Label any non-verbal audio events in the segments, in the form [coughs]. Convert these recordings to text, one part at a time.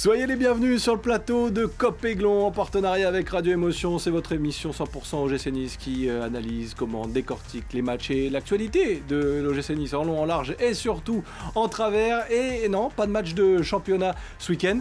Soyez les bienvenus sur le plateau de Cop Aiglon en partenariat avec Radio Émotion. C'est votre émission 100% OGC Nice qui euh, analyse, comment décortique les matchs et l'actualité de l'OGC Nice en long, en large et surtout en travers. Et non, pas de match de championnat ce week-end.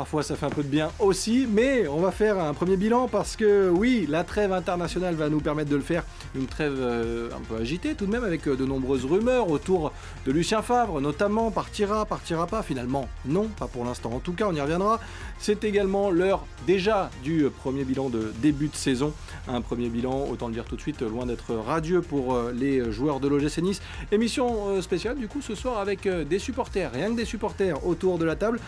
Parfois ça fait un peu de bien aussi, mais on va faire un premier bilan parce que oui, la trêve internationale va nous permettre de le faire. Une trêve euh, un peu agitée tout de même avec euh, de nombreuses rumeurs autour de Lucien Favre, notamment partira, partira pas finalement. Non, pas pour l'instant. En tout cas, on y reviendra. C'est également l'heure déjà du premier bilan de début de saison. Un premier bilan, autant le dire tout de suite, loin d'être radieux pour euh, les joueurs de l'OGC Nice. Émission spéciale du coup ce soir avec des supporters, rien que des supporters autour de la table.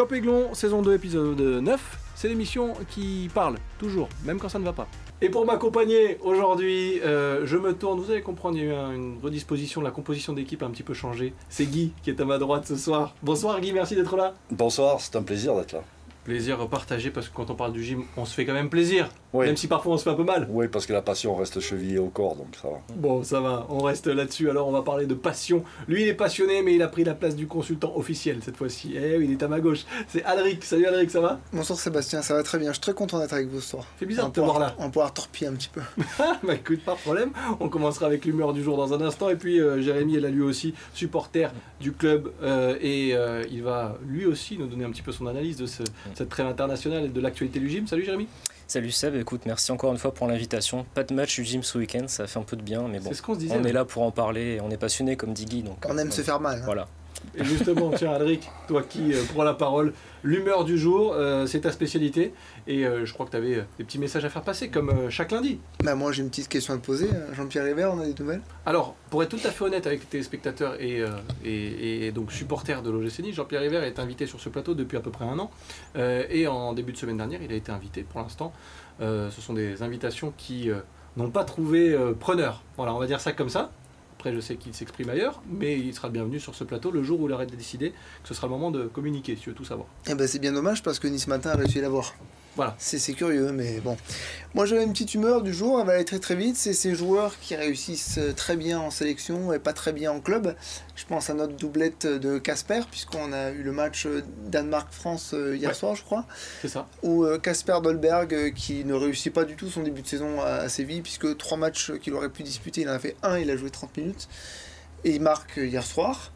Cop Aiglon, saison 2, épisode 9. C'est l'émission qui parle, toujours, même quand ça ne va pas. Et pour m'accompagner aujourd'hui, euh, je me tourne, vous allez comprendre, il y a eu une redisposition, la composition d'équipe a un petit peu changé. C'est Guy qui est à ma droite ce soir. Bonsoir Guy, merci d'être là. Bonsoir, c'est un plaisir d'être là. Plaisir partagé parce que quand on parle du gym, on se fait quand même plaisir. Même si parfois on se fait un peu mal. Oui, parce que la passion reste chevillée au corps, donc ça va. Bon, ça va, on reste là-dessus. Alors on va parler de passion. Lui, il est passionné, mais il a pris la place du consultant officiel cette fois-ci. Eh oui, il est à ma gauche. C'est Alric. Salut Alric, ça va? Bonsoir Sébastien, ça va très bien. Je suis très content d'être avec vous ce soir. C'est bizarre de te voir là. On va pouvoir torpiller un petit peu. [laughs] bah écoute, pas de problème. On commencera avec l'humeur du jour dans un instant. Et puis euh, Jérémy est là lui aussi, supporter du club. Euh, et euh, il va lui aussi nous donner un petit peu son analyse de cette trêve internationale et de l'actualité du gym. Salut Jérémy. Salut Seb, écoute, merci encore une fois pour l'invitation. Pas de match du gym ce week-end, ça fait un peu de bien, mais bon, on, est là pour en parler, et on est passionné comme dit Guy. Donc, on aime se faire mal. Hein. Voilà. Et justement, tiens, Alric, toi qui euh, prends la parole, l'humeur du jour, euh, c'est ta spécialité. Et euh, je crois que tu avais des petits messages à faire passer, comme chaque lundi. Bah, moi, j'ai une petite question à te poser. Jean-Pierre River, on a des nouvelles? Alors, pour être tout à fait honnête avec tes spectateurs et, et, donc supporters de l'OGC Nice, Jean-Pierre River est invité sur ce plateau depuis à peu près un an. et en début de semaine dernière, il a été invité pour l'instant. ce sont des invitations qui n'ont pas trouvé preneur. Voilà, on va dire ça comme ça. Après, je sais qu'il s'exprime ailleurs, mais il sera bienvenu sur ce plateau le jour où il aurait décidé que ce sera le moment de communiquer, si tu veux tout savoir. Eh ben, c'est bien dommage parce que Nice Matin a réussi à l'avoir. Voilà. C'est curieux, mais bon. Moi, j'avais une petite humeur du jour, elle va aller très très vite. C'est ces joueurs qui réussissent très bien en sélection et pas très bien en club. Je pense à notre doublette de Casper, puisqu'on a eu le match Danemark-France euh, hier soir, je crois. C'est ça. Ou Casper euh, Dolberg, euh, qui ne réussit pas du tout son début de saison à Séville, puisque trois matchs qu'il aurait pu disputer, il en a fait un, il a joué 30 minutes. Et il marque hier soir.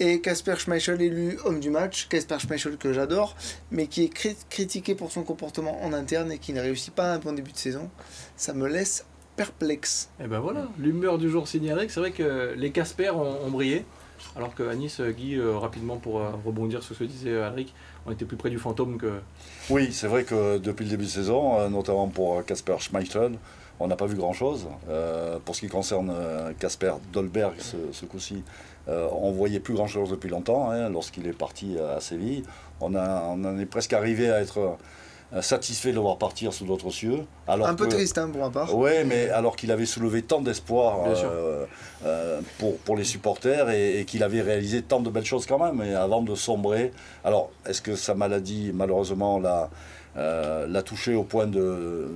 Et Casper Schmeichel élu homme du match, Casper Schmeichel que j'adore, mais qui est critiqué pour son comportement en interne et qui ne réussit pas un bon début de saison, ça me laisse perplexe. Et ben voilà, l'humeur du jour signée c'est vrai que les Casper ont, brillé, alors que Nice, Guy, euh, rapidement pour euh, rebondir sur ce que disait Alric, on était plus près du fantôme que... Oui, c'est vrai que depuis le début de saison, euh, notamment pour Casper Schmeichel, on n'a pas vu grand-chose. pour ce qui concerne Casper Dolberg, ce coup-ci, euh, on voyait plus grand-chose depuis longtemps, hein, lorsqu'il est parti à Séville. On, en est presque arrivé à être euh, satisfait de le voir partir sous d'autres cieux. Alors un peu triste hein, pour ma part. Oui, mais alors qu'il avait soulevé tant d'espoir euh, pour, les supporters et, qu'il avait réalisé tant de belles choses quand même, et avant de sombrer. Alors, est-ce que sa maladie, malheureusement, l'a touché au point de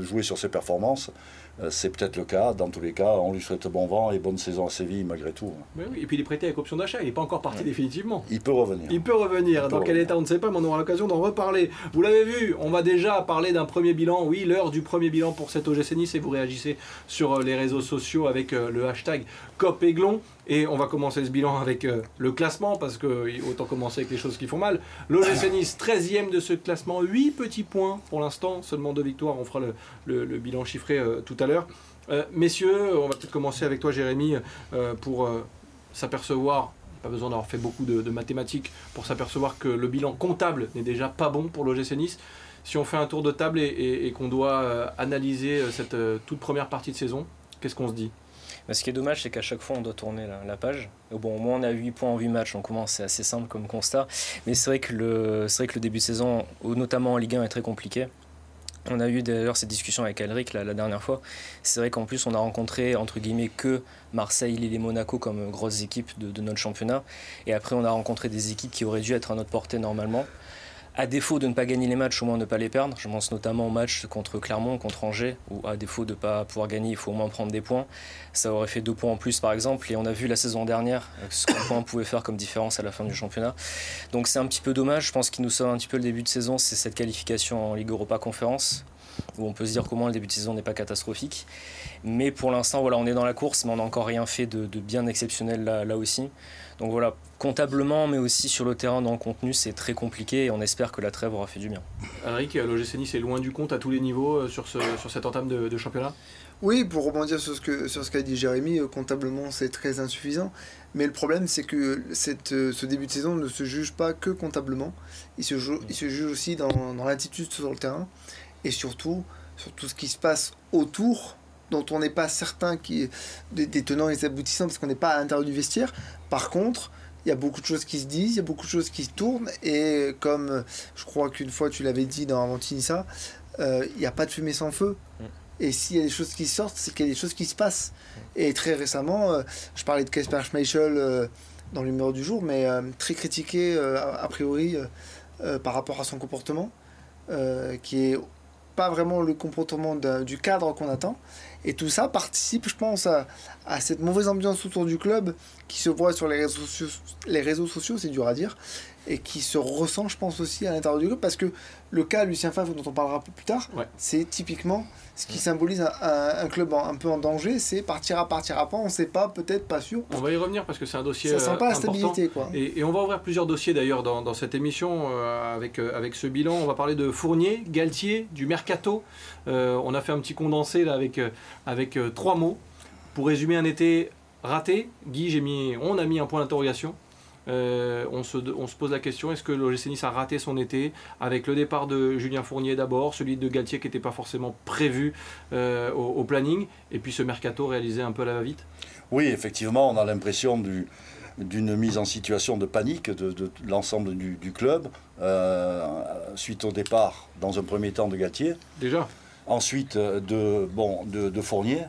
jouer sur ses performances? euh, c'est peut-être le cas. Dans tous les cas, on lui souhaite bon vent et bonne saison à Séville malgré tout. oui. Et puis il est prêté avec option d'achat, il n'est pas encore parti définitivement. Il peut revenir. Il peut revenir. Dans quel état, on ne sait pas, mais on aura l'occasion d'en reparler. Vous l'avez vu, on va déjà parler d'un premier bilan. Oui, l'heure du premier bilan pour cet OGC Nice et vous réagissez sur euh, les réseaux sociaux avec euh, le hashtag COPEGLON. Et on va commencer ce bilan avec le classement, parce que autant commencer avec les choses qui font mal. L'OGC Nice, 13e de ce classement, 8 petits points pour l'instant, seulement deux victoires. On fera le, bilan chiffré tout à l'heure. Euh, messieurs, on va peut-être commencer avec toi, Jérémy, euh, pour euh, s'apercevoir pas besoin d'avoir fait beaucoup de, mathématiques pour s'apercevoir que le bilan comptable n'est déjà pas bon pour l'OGC Nice. Si on fait un tour de table et, qu'on doit analyser cette toute première partie de saison, qu'est-ce qu'on se dit? Bah, ce qui est dommage, c'est qu'à chaque fois, on doit tourner la, page. Bon, au moins, on a 8 points en 8 matchs, on commence, c'est assez simple comme constat. Mais c'est vrai, vrai que le début de saison, notamment en Ligue 1, est très compliqué. On a eu d'ailleurs cette discussion avec Alric la, dernière fois. C'est vrai qu'en plus, on a rencontré, entre guillemets, que Marseille, Lille et Monaco comme grosses équipes de, notre championnat. Et après, on a rencontré des équipes qui auraient dû être à notre portée normalement. À défaut de ne pas gagner les matchs, au moins ne pas les perdre. Je pense notamment au match contre Clermont, contre Angers, où à défaut de ne pas pouvoir gagner, il faut au moins prendre des points. Ça aurait fait deux points en plus, par exemple. Et on a vu la saison dernière ce qu'un point pouvait faire comme différence à la fin du championnat. Donc c'est un petit peu dommage. Je pense qu'il nous sauve un petit peu le début de saison, c'est cette qualification en Ligue Europa Conférence où on peut se dire comment le début de saison n'est pas catastrophique. Mais pour l'instant, voilà, on est dans la course, mais on n'a encore rien fait de, bien exceptionnel là, aussi. Donc voilà, comptablement, mais aussi sur le terrain dans le contenu, c'est très compliqué et on espère que la trêve aura fait du bien. Henrik, l'OGC Nice est loin du compte à tous les niveaux euh, sur, ce, sur cette entame de, championnat? Oui, pour rebondir sur ce que sur ce qu'a dit Jérémy, euh, comptablement c'est très insuffisant. Mais le problème c'est que cette, euh, ce début de saison ne se juge pas que comptablement, il se, il se juge aussi dans, dans l'attitude sur le terrain et surtout sur tout ce qui se passe autour dont on n'est pas certain qui des, des tenants et des aboutissants parce qu'on n'est pas à l'intérieur du vestiaire. Par contre, il y a beaucoup de choses qui se disent, il y a beaucoup de choses qui se tournent et comme je crois qu'une fois tu l'avais dit dans Avantinissa, euh, il n'y a pas de fumée sans feu. Mm. Et s'il y a des choses qui sortent, c'est qu'il y a des choses qui se passent. Mm. Et très récemment, euh, je parlais de Kasper Schmeichel euh, dans l'humeur du jour, mais très critiqué a priori par rapport à son comportement, qui est pas vraiment le comportement du cadre qu'on attend. Et tout ça participe, je pense, à, à, cette mauvaise ambiance autour du club qui se voit sur les réseaux sociaux, les réseaux sociaux c'est dur à dire, et qui se ressent, je pense, aussi à l'intérieur du club, parce que le cas Lucien Favre, dont on parlera plus tard, c'est typiquement ce qui symbolise un, un, club un peu en danger, c'est partir à partir à pas, on ne sait pas, peut-être pas sûr. On va y revenir parce que c'est un dossier. Ça sent pas la stabilité, quoi. Et, et, on va ouvrir plusieurs dossiers d'ailleurs dans, dans, cette émission euh, avec, euh, avec ce bilan. On va parler de Fournier, Galtier, du Mercato. Euh, on a fait un petit condensé là avec, avec trois mots. Pour résumer un été raté, Guy, j'ai mis, on a mis un point d'interrogation. Euh, on, se, on, se, pose la question est-ce que l'OGC Nice a raté son été avec le départ de Julien Fournier d'abord, celui de Galtier qui n'était pas forcément prévu euh, au, planning, et puis ce mercato réalisé un peu à la va-vite? Oui, effectivement, on a l'impression d'une mise en situation de panique de, l'ensemble du, club euh, suite au départ, dans un premier temps, de Galtier. Déjà? Ensuite, de, bon, de Fournier.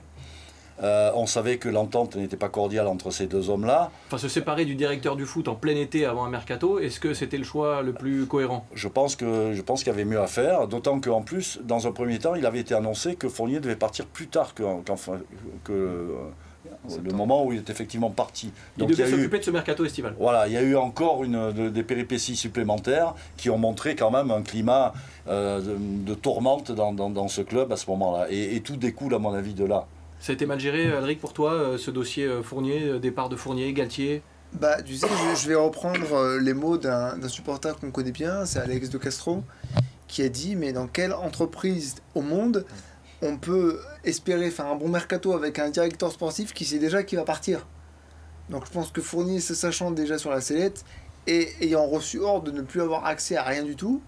Euh, on savait que l'entente n'était pas cordiale entre ces deux hommes-là. Enfin, se séparer du directeur du foot en plein été avant un mercato, est-ce que c'était le choix le plus cohérent? Je pense que je pense qu'il y avait mieux à faire, d'autant qu'en plus, dans un premier temps, il avait été annoncé que Fournier devait partir plus tard que, que euh, le moment où il est effectivement parti. il devait s'occuper de ce mercato estival. Voilà, il y a eu encore une, des péripéties supplémentaires qui ont montré quand même un climat euh, de, tourmente dans, ce club à ce moment-là. Et, et tout découle, à mon avis, de là. Ça a été mal géré, Alric, pour toi, euh, ce dossier euh, Fournier, euh, départ de Fournier, Galtier? Bah, tu sais, je, vais reprendre les mots d'un supporter qu'on connaît bien, c'est Alex de Castro, qui a dit Mais dans quelle entreprise au monde on peut espérer faire un bon mercato avec un directeur sportif qui sait déjà qu'il va partir? Donc je pense que Fournier, se sachant déjà sur la sellette et ayant reçu ordre de ne plus avoir accès à rien du tout,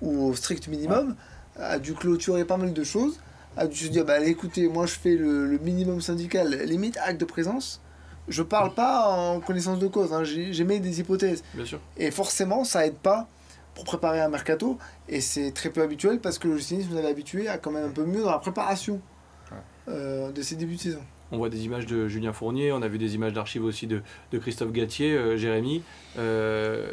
ou au strict minimum, a dû clôturer pas mal de choses a dû se dire bah écoutez, moi je fais le, minimum syndical, limite acte de présence. Je parle pas en connaissance de cause, hein, j'émets des hypothèses. Bien sûr. Et forcément, ça aide pas pour préparer un mercato. Et c'est très peu habituel parce que le cynisme nous avait habitué à quand même un peu mieux dans la préparation euh, de ces débuts de saison. On voit des images de Julien Fournier, on a vu des images d'archives aussi de, de, Christophe Gatier, euh, Jérémy. Euh,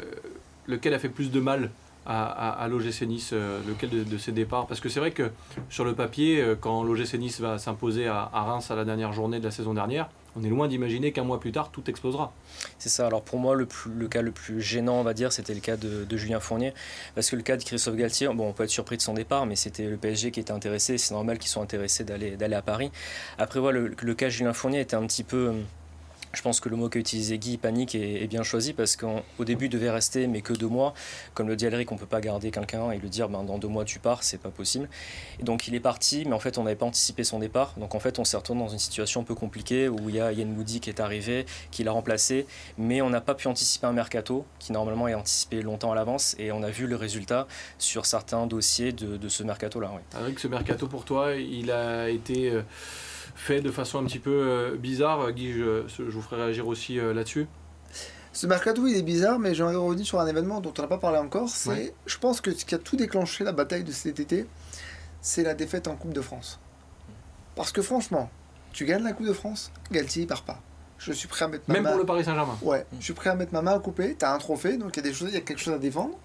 lequel a fait plus de mal à, à, l'OGC Nice, euh, lequel de, de, ces départs Parce que c'est vrai que sur le papier, euh, quand l'OGC Nice va s'imposer à, Reims à la dernière journée de la saison dernière, on est loin d'imaginer qu'un mois plus tard, tout explosera. C'est ça. Alors pour moi, le, le, cas le plus gênant, on va dire, c'était le cas de, Julien Fournier. Parce que le cas de Christophe Galtier, bon, on peut être surpris de son départ, mais c'était le PSG qui était intéressé. C'est normal qu'ils soient intéressés d'aller à Paris. Après, voilà, le, le, cas de Julien Fournier était un petit peu je pense que le mot qu'a utilisé Guy, panique, est, bien choisi parce qu'au début, il devait rester, mais que deux mois. Comme le dit Alric, on ne peut pas garder quelqu'un et lui dire ben, dans deux mois tu pars, c'est pas possible. Et donc il est parti, mais en fait, on n'avait pas anticipé son départ. Donc en fait, on s'est retrouvé dans une situation un peu compliquée où il y a Yann Moody qui est arrivé, qui l'a remplacé, mais on n'a pas pu anticiper un mercato qui normalement est anticipé longtemps à l'avance et on a vu le résultat sur certains dossiers de, ce mercato-là. Oui. ce mercato pour toi, il a été. Euh, fait de façon un petit peu euh, bizarre. Guy, je, vous ferai réagir aussi euh, là-dessus. Ce mercato, il est bizarre, mais j'aimerais revenir sur un événement dont on n'a pas parlé encore. C'est, je pense que ce qui a tout déclenché la bataille de cet été, c'est la défaite en Coupe de France. Parce que franchement, tu gagnes la Coupe de France, Galtier part pas. Je suis prêt à mettre ma Même pour le Paris Saint-Germain. Ouais, je suis prêt à mettre ma main à couper. as un trophée, donc il y a des choses, il y a quelque chose à défendre.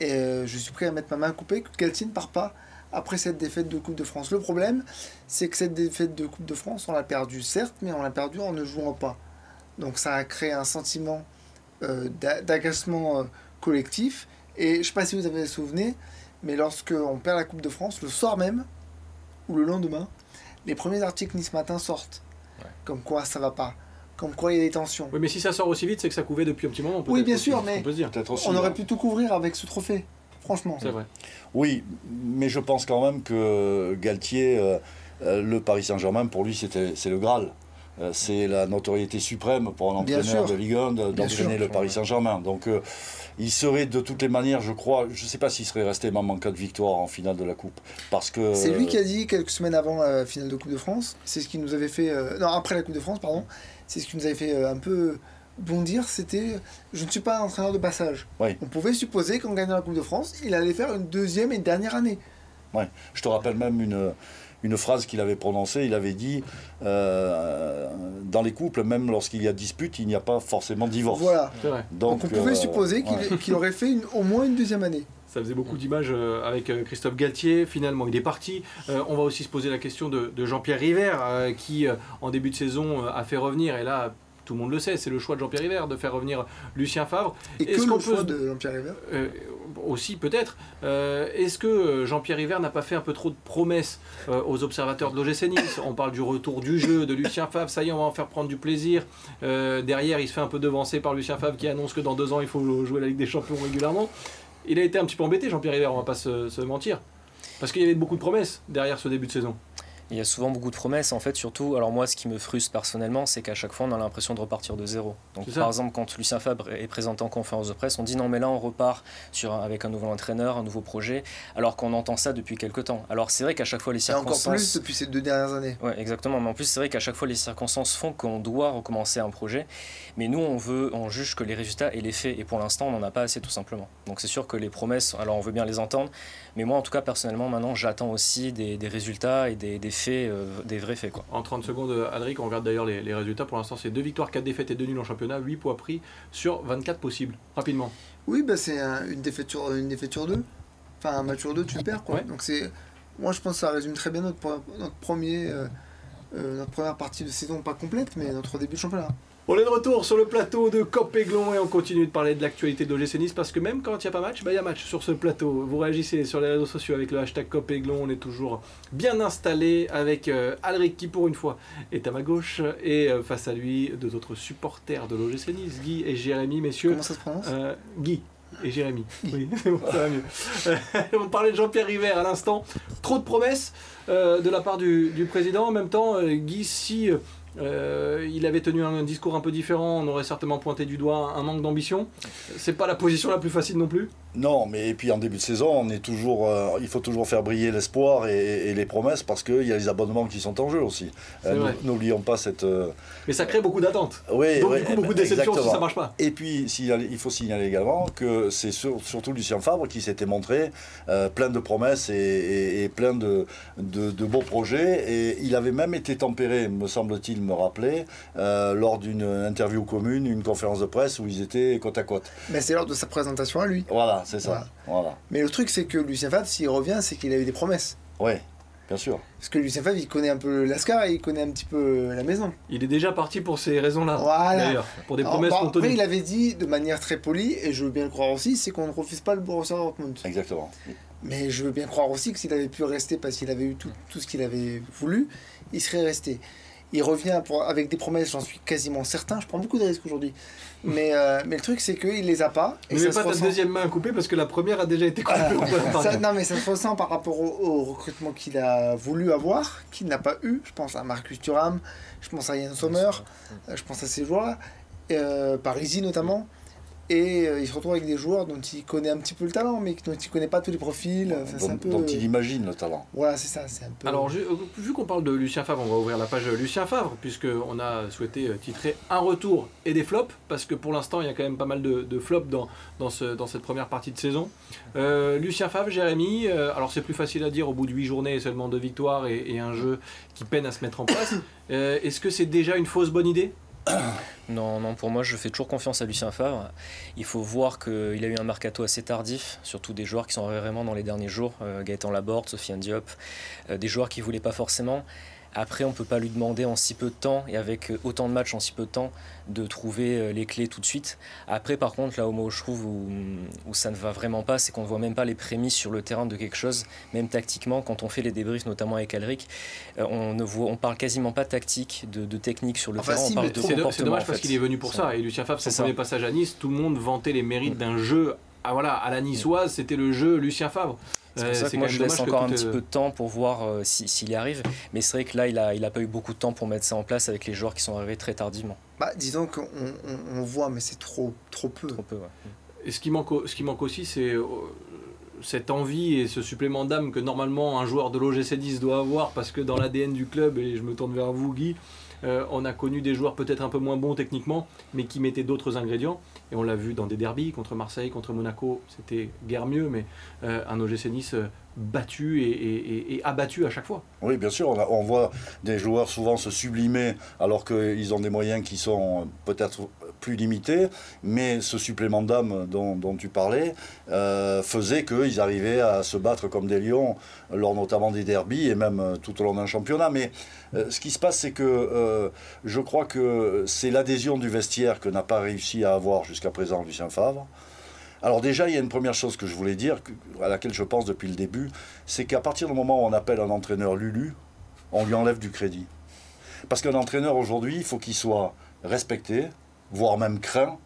et je suis prêt à mettre ma main coupée que Galtier ne part pas après cette défaite de Coupe de France. Le problème, c'est que cette défaite de Coupe de France, on l'a perdue certes, mais on l'a perdue en ne jouant pas. Donc ça a créé un sentiment euh, d'agacement euh, collectif. Et je ne sais pas si vous avez souvenez, mais lorsque on perd la Coupe de France, le soir même, ou le lendemain, les premiers articles Nice Matin sortent. Comme quoi ça va pas. Comme quoi il y a des tensions. Oui, mais si ça sort aussi vite, c'est que ça couvait depuis un petit moment. Oui, bien sûr, mais on, aurait pu tout couvrir avec ce trophée. Franchement. C'est vrai. Oui, mais je pense quand même que Galtier, euh, euh, le Paris Saint-Germain, pour lui, c'est le Graal. Euh, c'est la notoriété suprême pour un entraîneur de Ligue 1 d'entraîner le Paris Saint-Germain. Donc il serait de toutes les manières, je crois, je ne sais pas s'il serait resté même en cas de victoire en finale de la Coupe. Parce que. C'est lui qui a dit quelques semaines avant la finale de Coupe de France, c'est ce qui nous avait fait. non, après la Coupe de France, pardon, c'est ce qui nous avait fait un peu bondir, c'était je ne suis pas un entraîneur de passage. On pouvait supposer qu'en gagnant la Coupe de France, il allait faire une deuxième et dernière année. Ouais. Je te rappelle même une, une phrase qu'il avait prononcée. Il avait dit euh, dans les couples, même lorsqu'il y a dispute, il n'y a pas forcément divorce. Voilà. Donc, on pouvait euh, supposer qu'il aurait fait au moins une deuxième année. Ça faisait beaucoup d'images euh, avec Christophe Galtier. Finalement, il est parti. on va aussi se poser la question de, de Jean-Pierre River, qui en début de saison a fait revenir, et là, tout le monde le sait, c'est le choix de Jean-Pierre River de faire revenir Lucien Favre. Et que le choix de Jean-Pierre River euh, Aussi peut-être. Euh, est-ce que euh, Jean-Pierre River n'a pas fait un peu trop de promesses aux observateurs de l'OGC Nice? On parle du retour du jeu, de Lucien Favre, ça y est, on va en faire prendre du plaisir. derrière, il se fait un peu devancer par Lucien Favre qui annonce que dans deux ans, il faut jouer la Ligue des Champions régulièrement. Il a été un petit peu embêté, Jean-Pierre River, on va pas se mentir. Parce qu'il y avait beaucoup de promesses derrière ce début de saison. Il y a souvent beaucoup de promesses, en fait, surtout. Alors, moi, ce qui me frustre personnellement, c'est qu'à chaque fois, on a l'impression de repartir de zéro. Donc, par exemple, quand Lucien Fabre est présenté en conférence de presse, on dit non, mais là, on repart sur, avec un nouveau entraîneur, un nouveau projet, alors qu'on entend ça depuis quelques temps. Alors, c'est vrai qu'à chaque fois, les circonstances. Et encore plus depuis ces deux dernières années. Ouais, exactement. Mais en plus, c'est vrai qu'à chaque fois, les circonstances font qu'on doit recommencer un projet. Mais nous, on veut, on juge que les résultats et les faits. Et pour l'instant, on n'en a pas assez, tout simplement. Donc, c'est sûr que les promesses, alors, on veut bien les entendre. Mais moi, en tout cas, personnellement, maintenant, j'attends aussi des, résultats et des, faits, euh, des vrais faits. Quoi. En 30 secondes, Adric, on regarde d'ailleurs les, résultats. Pour l'instant, c'est 2 victoires, 4 défaites et 2 nuls en championnat, 8 points pris sur 24 possibles. Rapidement. Oui, bah, c'est une, défaite sur, une défaite sur deux. Enfin, un match sur deux, tu perds. Quoi. Donc, c'est, moi, je pense que ça résume très bien notre, notre, premier, euh, euh, notre première partie de saison, pas complète, mais notre début de championnat. On est de retour sur le plateau de Copéglon et on continue de parler de l'actualité de l'OGC Nice parce que même quand il n'y a pas match, bah, il y a match sur ce plateau. Vous réagissez sur les réseaux sociaux avec le hashtag Copéglon. On est toujours bien installé avec euh, Alric qui pour une fois est à ma gauche et euh, face à lui deux autres supporters de l'OGC Nice, Guy et Jérémy. Messieurs, comment ça se prononce? Euh, Guy et Jérémy. Oui, [laughs] ça va mieux. [laughs] on parlait de Jean-Pierre River à l'instant. Trop de promesses de la part du, du, président. En même temps, Guy, si euh, il avait tenu un, discours un peu différent, on aurait certainement pointé du doigt un manque d'ambition. C'est pas la position la plus facile non plus Non, mais et puis en début de saison, on est toujours, euh, il faut toujours faire briller l'espoir et, les promesses parce qu'il y a les abonnements qui sont en jeu aussi. Euh, n'oublions pas cette. mais ça crée beaucoup d'attentes. Oui, Donc du coup, beaucoup de déceptions si ça marche pas. Et puis, il faut signaler également que c'est surtout Lucien Fabre qui s'était montré plein de promesses et, plein de, de, de beaux projets. Et il avait même été tempéré, me semble-t-il, me rappeler, euh, lors d'une interview commune, une conférence de presse où ils étaient côte à côte. Mais c'est lors de sa présentation à lui. Voilà, c'est ça. Voilà. Mais le truc, c'est que Lucien Favre, s'il revient, c'est qu'il a eu des promesses. Oui. Bien sûr. Parce que Lucien Favre, il connaît un peu l'Ascar et il connaît un petit peu la maison. Il est déjà parti pour ces raisons-là. Voilà. D'ailleurs, pour des promesses Alors, Après, il avait dit de manière très polie, et je veux bien le croire aussi, c'est qu'on ne refuse pas le Borussia Dortmund. Exactement. Mais je veux bien croire aussi que s'il avait pu rester parce qu'il avait eu tout, tout ce qu'il avait voulu, il serait resté. Il revient pour, avec des promesses, j'en suis quasiment certain. Je prends beaucoup de risques aujourd'hui. Mais, euh, mais le truc, c'est qu'il les a pas. Et mais pas ta deuxième main coupée parce que la première a déjà été coupée. non, mais ça se ressent par rapport au, recrutement qu'il a voulu avoir, qu'il n'a pas eu. Je pense à Marcus Thuram, je pense à Yann Sommer, je pense à ces joueurs-là, euh, Parisi notamment. Et euh, il se retrouve avec des joueurs dont il connaît un petit peu le talent, mais dont il connaît pas tous les profils. dont, peu... dont, il imagine le talent. Voilà, c'est ça. C'est un peu... Alors, euh, vu qu'on parle de Lucien Favre, on va ouvrir la page Lucien Favre, puisqu'on a souhaité euh, titrer un retour et des flops, parce que pour l'instant, il y a quand même pas mal de, flops dans, dans, ce, dans cette première partie de saison. Lucien Favre, Jérémy, alors c'est plus facile à dire au bout de 8 journées et seulement deux victoires et, et un jeu qui peine à se mettre en place. Est-ce que c'est déjà une fausse bonne idée? Non, non, pour moi, je fais toujours confiance à Lucien Favre. Il faut voir qu'il a eu un mercato assez tardif, surtout des joueurs qui sont vraiment dans les derniers jours. Euh, Gaëtan Laborde, Sofiane Diop, euh, des joueurs qui ne voulaient pas forcément. Après, on ne peut pas lui demander en si peu de temps et avec euh, autant de matchs en si peu de temps de trouver euh, les clés tout de suite. Après, par contre, là où je trouve où, ça ne va vraiment pas, c'est qu'on ne voit même pas les prémices sur le terrain de quelque chose, même tactiquement. Quand on fait les débriefs, notamment avec Alric, euh, on ne voit, on parle quasiment pas de tactique, de, technique sur le terrain. on parle de C'est dommage parce qu'il est venu pour ça. Et Lucien Favre, son premier passage à Nice, tout le monde vantait les mérites mm. d'un jeu. Ah, voilà, à la niçoise, c'était le jeu Lucien Favre. C'est pour ça que moi je laisse encore un petit peu de temps pour voir euh, s'il y arrive. Mais c'est vrai que là, il n'a il a pas eu beaucoup de temps pour mettre ça en place avec les joueurs qui sont arrivés très tardivement. Bah, disons qu'on on, voit, mais c'est trop, trop peu. Trop peu Et ce qui manque, ce qui manque aussi, c'est euh, cette envie et ce supplément d'âme que normalement un joueur de l'OGC 10 doit avoir parce que dans l'ADN du club, et je me tourne vers vous Guy, euh, on a connu des joueurs peut-être un peu moins bons techniquement, mais qui mettaient d'autres ingrédients. Et on l'a vu dans des derbies contre Marseille, contre Monaco, c'était guère mieux, mais euh, un OGC Nice euh, battu et, abattu à chaque fois. Oui, bien sûr, on, voit des joueurs souvent se sublimer alors qu'ils ont des moyens qui sont peut-être plus limités, mais ce supplément d'âme dont, tu parlais euh, faisait qu'ils arrivaient à se battre comme des lions lors notamment des derbies et même tout au long d'un championnat. Mais ce qui se passe, c'est que je crois que c'est l'adhésion du vestiaire que n'a pas réussi à avoir jusqu'à présent Lucien Favre. Alors déjà, il y a une première chose que je voulais dire, à laquelle je pense depuis le début, c'est qu'à partir du moment où on appelle un entraîneur Lulu, on lui enlève du crédit. Parce qu'un entraîneur aujourd'hui, il faut qu'il soit respecté, voire même craint,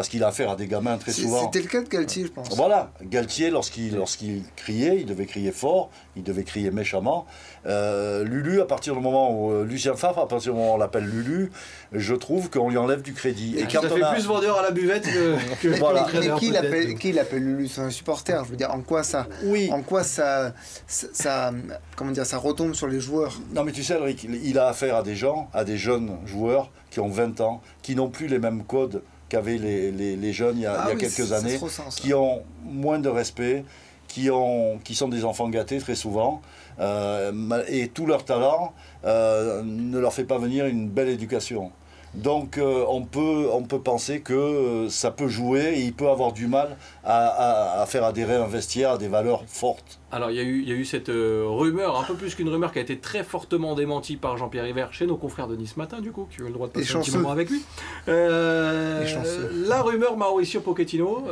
parce qu'il a affaire à des gamins très souvent. C'était le cas de Galtier, je pense. Voilà, Galtier, lorsqu'il lorsqu'il criait, il devait crier fort, il devait crier méchamment. Euh, Lulu, à partir du moment où euh, Lucien Favre, à partir du moment où on l'appelle Lulu, je trouve qu'on lui enlève du crédit. Et, quand ça fait plus vendeur à la buvette que, [laughs] mais, voilà. mais qui l'appelle qui l'appelle Lulu? C'est un supporter. Je veux dire, en quoi ça Oui. En quoi ça, ça, comment dire, ça retombe sur les joueurs? Non, mais tu sais, Eric, il a affaire à des gens, à des jeunes joueurs qui ont 20 ans, qui n'ont plus les mêmes codes qu'avaient les, les, jeunes il y a, ah quelques années, qui ont moins de respect, qui, ont, qui sont des enfants gâtés très souvent, euh, et tout leur talent euh, ne leur fait pas venir une belle éducation. Donc euh, on, peut, on peut penser que ça peut jouer et il peut avoir du mal à, à, faire adhérer un vestiaire à des valeurs fortes. Alors il y, a eu, il y a eu cette rumeur, un peu plus qu'une rumeur, qui a été très fortement démentie par Jean-Pierre Hiver chez nos confrères de Nice Matin, du coup, qui ont eu le droit de passer un petit moment avec lui. la rumeur Mauricio Pochettino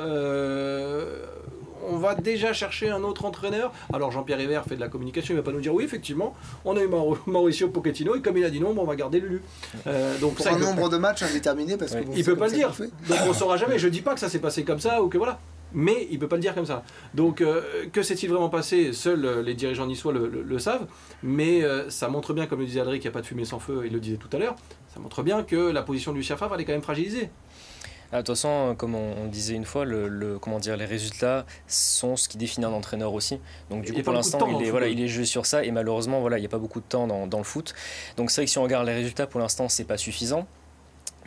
on va déjà chercher un autre entraîneur. Alors Jean-Pierre Hiver fait de la communication, il va pas nous dire oui, effectivement, on a eu [laughs] Mauricio Pochettino et comme il a dit non, on va garder Lulu. Euh, donc Pour un nombre de matchs indéterminé parce que il peut pas le dire. Donc on saura jamais. Je dis pas que ça s'est passé comme ça ou que voilà. Mais il peut pas le dire comme ça. Donc euh, que s'est-il vraiment passé? Seuls euh, les dirigeants niçois le, le, savent. Mais ça montre bien, comme le disait Adrien, qu'il n'y a pas de fumée sans feu. Il le disait tout à l'heure. Ça montre bien que la position du Lucien Favre elle est quand même fragilisée. Ah, de toute façon, comme on, disait une fois, le, comment dire, les résultats sont ce qui définit un entraîneur aussi. Donc du coup, pour l'instant, il est, voilà, il est joué sur ça et malheureusement, voilà, il n'y a pas beaucoup de temps dans, dans le foot. Donc c'est vrai que si on regarde les résultats, pour l'instant, c'est pas suffisant.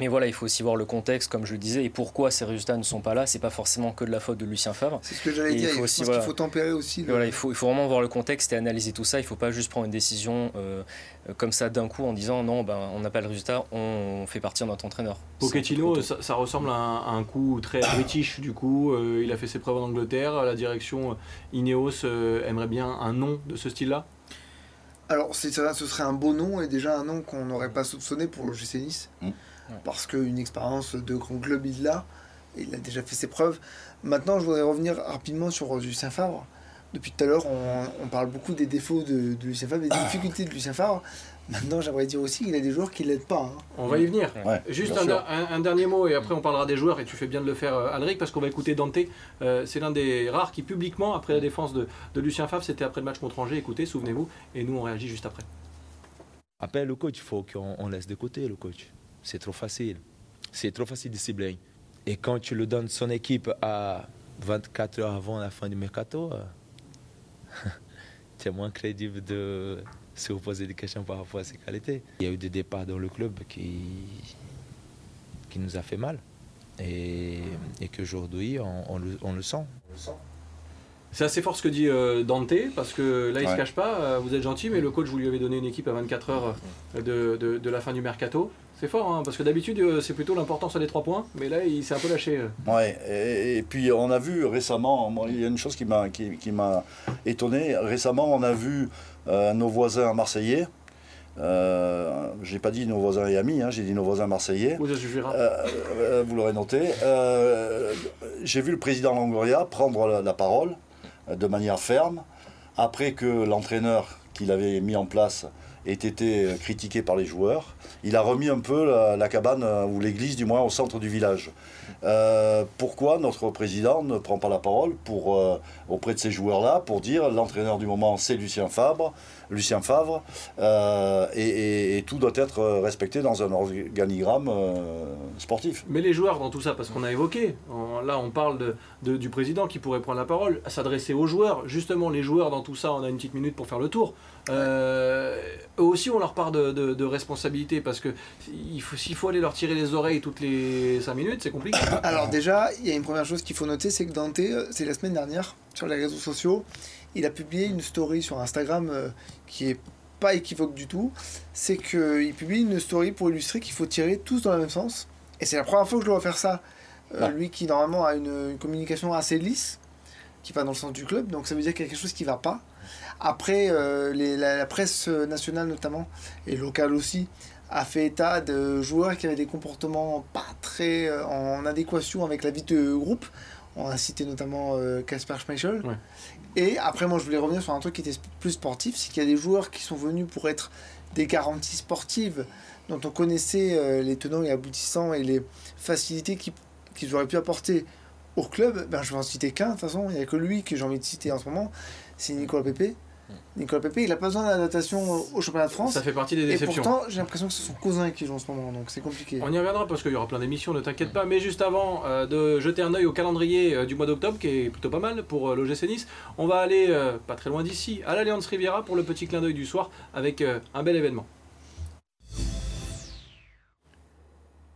Mais voilà, il faut aussi voir le contexte, comme je le disais, et pourquoi ces résultats ne sont pas là. C'est pas forcément que de la faute de Lucien Favre. C'est ce que j'allais dire. Il faut, aussi, il faut tempérer aussi. Voilà, il faut, il faut vraiment voir le contexte et analyser tout ça. Il faut pas juste prendre une décision euh, comme ça d'un coup en disant non, ben, on n'a pas le résultat, on fait partir notre entraîneur. Pochettino, ça, ça, ressemble à un, coup très [coughs] british du coup. Euh, il a fait ses preuves en Angleterre. La direction euh, Ineos aimerait bien un nom de ce style-là? Alors, ce serait un beau nom et déjà un nom qu'on n'aurait pas soupçonné pour le GC Nice. Parce qu'une expérience de grand club, il l'a. Il a déjà fait ses preuves. Maintenant, je voudrais revenir rapidement sur Lucien Favre. Depuis tout à l'heure, on, parle beaucoup des défauts de, Lucien Favre, des difficultés de Lucien Favre. Maintenant, j'aimerais dire aussi qu'il a des joueurs qui ne l'aident pas. Hein. On va y venir. Juste un, dernier mot et après on parlera des joueurs et tu fais bien de le faire, euh, Alric, parce qu'on va écouter Dante. Euh, c'est l'un des rares qui, publiquement, après la défense de, Lucien Favre, c'était après le match contre Angers, écoutez, souvenez-vous, et nous on réagit juste après. Après, le coach, il faut qu'on laisse de côté le coach. C'est trop facile. C'est trop facile de cibler. Et quand tu le donnes son équipe à 24 heures avant la fin du mercato, euh, [laughs] tu es moins crédible de se poser des questions par rapport à ses qualités. Il y a eu des départs dans le club qui, qui nous a fait mal. Et, et qu'aujourd'hui, on, le, on, le, sent. C'est assez fort ce que dit Dante, parce que là, il ne se cache pas, vous êtes gentil, mais le coach, vous lui avez donné une équipe à 24 heures de, de la fin du mercato. C'est fort, hein, parce que d'habitude, euh, c'est plutôt l'importance des trois points, mais là, il s'est un peu lâché. Euh. Ouais, et, puis on a vu récemment, il y a une chose qui m'a qui, étonné. Récemment, on a vu euh, nos voisins marseillais. Euh, j'ai pas dit nos voisins et amis, hein, j'ai dit nos voisins marseillais. Vous, vous l'aurez noté. j'ai vu le président Longoria prendre la, la parole de manière ferme après que l'entraîneur qu'il avait mis en place ait été critiqué par les joueurs il a remis un peu la, cabane, euh, ou l'église du moins, au centre du village. Euh, pourquoi notre président ne prend pas la parole euh, auprès de ces joueurs-là pour dire l'entraîneur du moment c'est Lucien Favre, et, tout doit être respecté dans un organigramme sportif. Mais les joueurs dans tout ça, parce qu'on a évoqué, là on parle du président qui pourrait prendre la parole, s'adresser aux joueurs, justement les joueurs dans tout ça, on a une petite minute pour faire le tour. Eux aussi on leur part de, de responsabilité parce que s'il faut aller leur tirer les oreilles toutes les 5 minutes, c'est compliqué. [coughs] Alors déjà, il y a une première chose qu'il faut noter, c'est que Dante, euh, c'est la semaine dernière, sur les réseaux sociaux, il a publié une story sur Instagram euh, qui est pas équivoque du tout. C'est qu'il publie une story pour illustrer qu'il faut tirer tous dans le même sens. Et c'est la première fois que je dois faire ça. Euh, lui qui normalement a une, communication assez lisse, qui va dans le sens du club, donc ça veut dire qu'il y a quelque chose qui va pas. Après, la, presse nationale notamment, et locale aussi, a fait état de joueurs qui avaient des comportements pas très euh, en adéquation avec la vie de groupe. On a cité notamment Casper euh, Schmeichel. Et après, moi, je voulais revenir sur un truc qui était plus sportif, c'est qu'il y a des joueurs qui sont venus pour être des garanties sportives dont on connaissait euh, les tenants et aboutissants et les facilités qu'ils auraient pu apporter au club. Ben, je vais en citer qu'un, de toute façon, il n'y a que lui que j'ai envie de citer en ce moment, c'est Nicolas Pepe. Nicolas Pepe, il n'a pas besoin d'adaptation au championnat de France. Ça fait partie des déceptions. Et pourtant, j'ai l'implession que c'est son cousin qui joue en ce moment, donc c'est compliqué. On y reviendra parce qu'il y aura plein d'émissions, ne t'inquiète pas. Mais juste avant euh, de jeter un œil au calendrier euh, du mois d'octobre, qui est plutôt pas mal pour euh, l'OGC Nice, on va aller pas très loin d'ici, à l'Alliance Riviera pour le petit clin d'œil du soir avec un bel événement.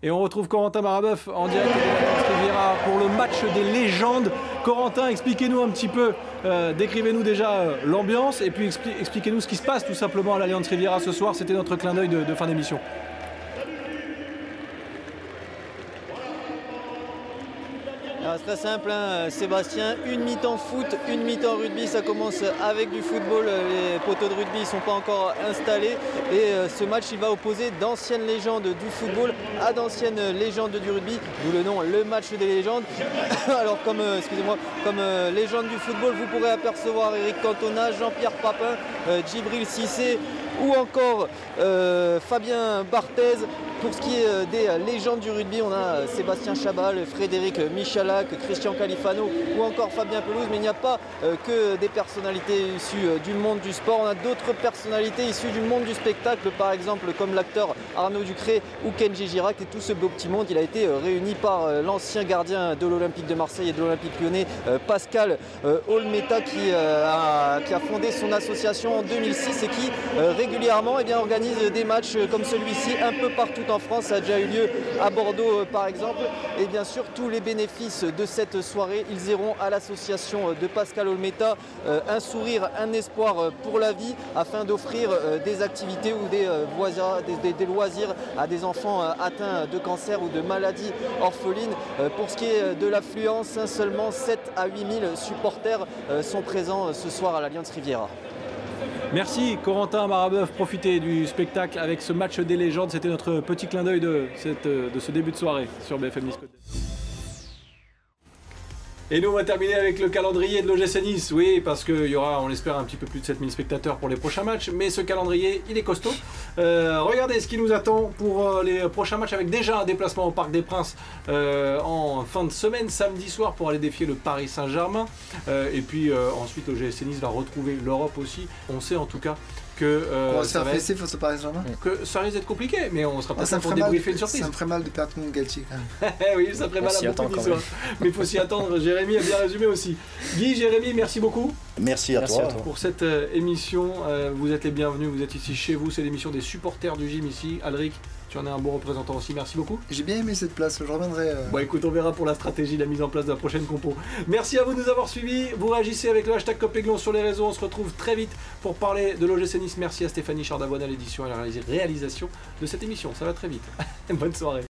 Et on retrouve Corentin Marabeuf en direct de l'Alliance Riviera pour le match des légendes. Corentin, expliquez-nous un petit peu, euh, décrivez-nous déjà euh, l'ambiance et puis expliquez-nous ce qui se passe tout simplement à l'Alliance Riviera ce soir. C'était notre clin d'œil de fin d'émission. C'est très simple, hein. Sébastien, une mi-temps foot, une mi-temps rugby, ça commence avec du football, les poteaux de rugby ne sont pas encore installés et euh, ce match il va opposer d'anciennes légendes du football à d'anciennes légendes du rugby, d'où le nom le match des légendes. [coughs] Alors comme euh, excusez-moi, comme euh, légende du football, vous pourrez apercevoir Eric Cantona, Jean-Pierre Papin, Djibril Cissé, ou encore euh, Fabien Barthez. Pour ce qui est euh, des euh, légendes du rugby, on a Sébastien Chabal, Frédéric Michalak, Christian Califano ou encore Fabien Pelouse, mais il n'y a pas que des personnalités issues du monde du sport, on a d'autres personnalités issues du monde du spectacle, par exemple comme l'acteur Arnaud Ducré ou Kenji Girac. Et tout ce beau petit monde, il a été réuni par l'ancien gardien de l'Olympique de Marseille et de l'Olympique lyonnais, Pascal Olmeta, qui, a, fondé son association en 2006 et qui régulièrement eh bien, organise des matchs comme celui-ci un peu partout en France. Ça a déjà eu lieu à Bordeaux euh, par exemple. Et bien sûr, tous les bénéfices de cette soirée, ils iront à l'association de Pascal Olmeta, euh, un sourire, un espoir pour la vie, afin d'offrir euh, des activités ou des, des, loisirs à des enfants atteints de cancer ou de maladies orphelines. Pour ce qui est de l'affluence, hein, seulement 7 à 8 000 supporters sont présents ce soir à l'Alliance Riviera. Merci Corentin Marabeuf, profitez du spectacle avec ce match des légendes. C'était notre petit clin d'œil de, de ce début de soirée sur BFM Nice. Et nous, on va terminer avec le calendrier de l'OGC Nice. Oui, parce qu'il y aura, on l'espère, un petit peu plus de 7000 spectateurs pour les prochains matchs. Mais ce calendrier, il est costaud. Euh, regardez ce qui nous attend pour euh, les prochains matchs avec déjà un déplacement au Parc des Princes euh, en fin de semaine, samedi soir, pour aller défier le Paris Saint-Germain. et puis ensuite, l'OGC Nice va retrouver l'Europe aussi. On sait en tout cas que euh, ça, va être... face au Paris Saint-Germain que ça risque d'être compliqué mais on sera pas ah, pour débriefer une surprise. ça me ferait mal de perdre mon Galtier même. [laughs] Oui ça ferait mal à beaucoup mais il faut s'y attendre Jérémy a bien résumé aussi. Guy Jérémy merci beaucoup. Merci à, toi. pour cette euh, émission euh, vous êtes les bienvenus vous êtes ici chez vous c'est l'émission des supporters du gym ici. Alric Tu en es un bon représentant aussi, merci beaucoup. J'ai bien aimé cette place, je reviendrai. Euh. Bon écoute, on verra pour la stratégie, la mise en place de la prochaine compo. Merci à vous de nous avoir suivis. Vous réagissez avec le hashtag Copéglon sur les réseaux. On se retrouve très vite pour parler de l'OGC Nice. Merci à Stéphanie Chardavoine à l'édition et à la réalisation de cette émission. Ça va très vite. [laughs] Bonne soirée.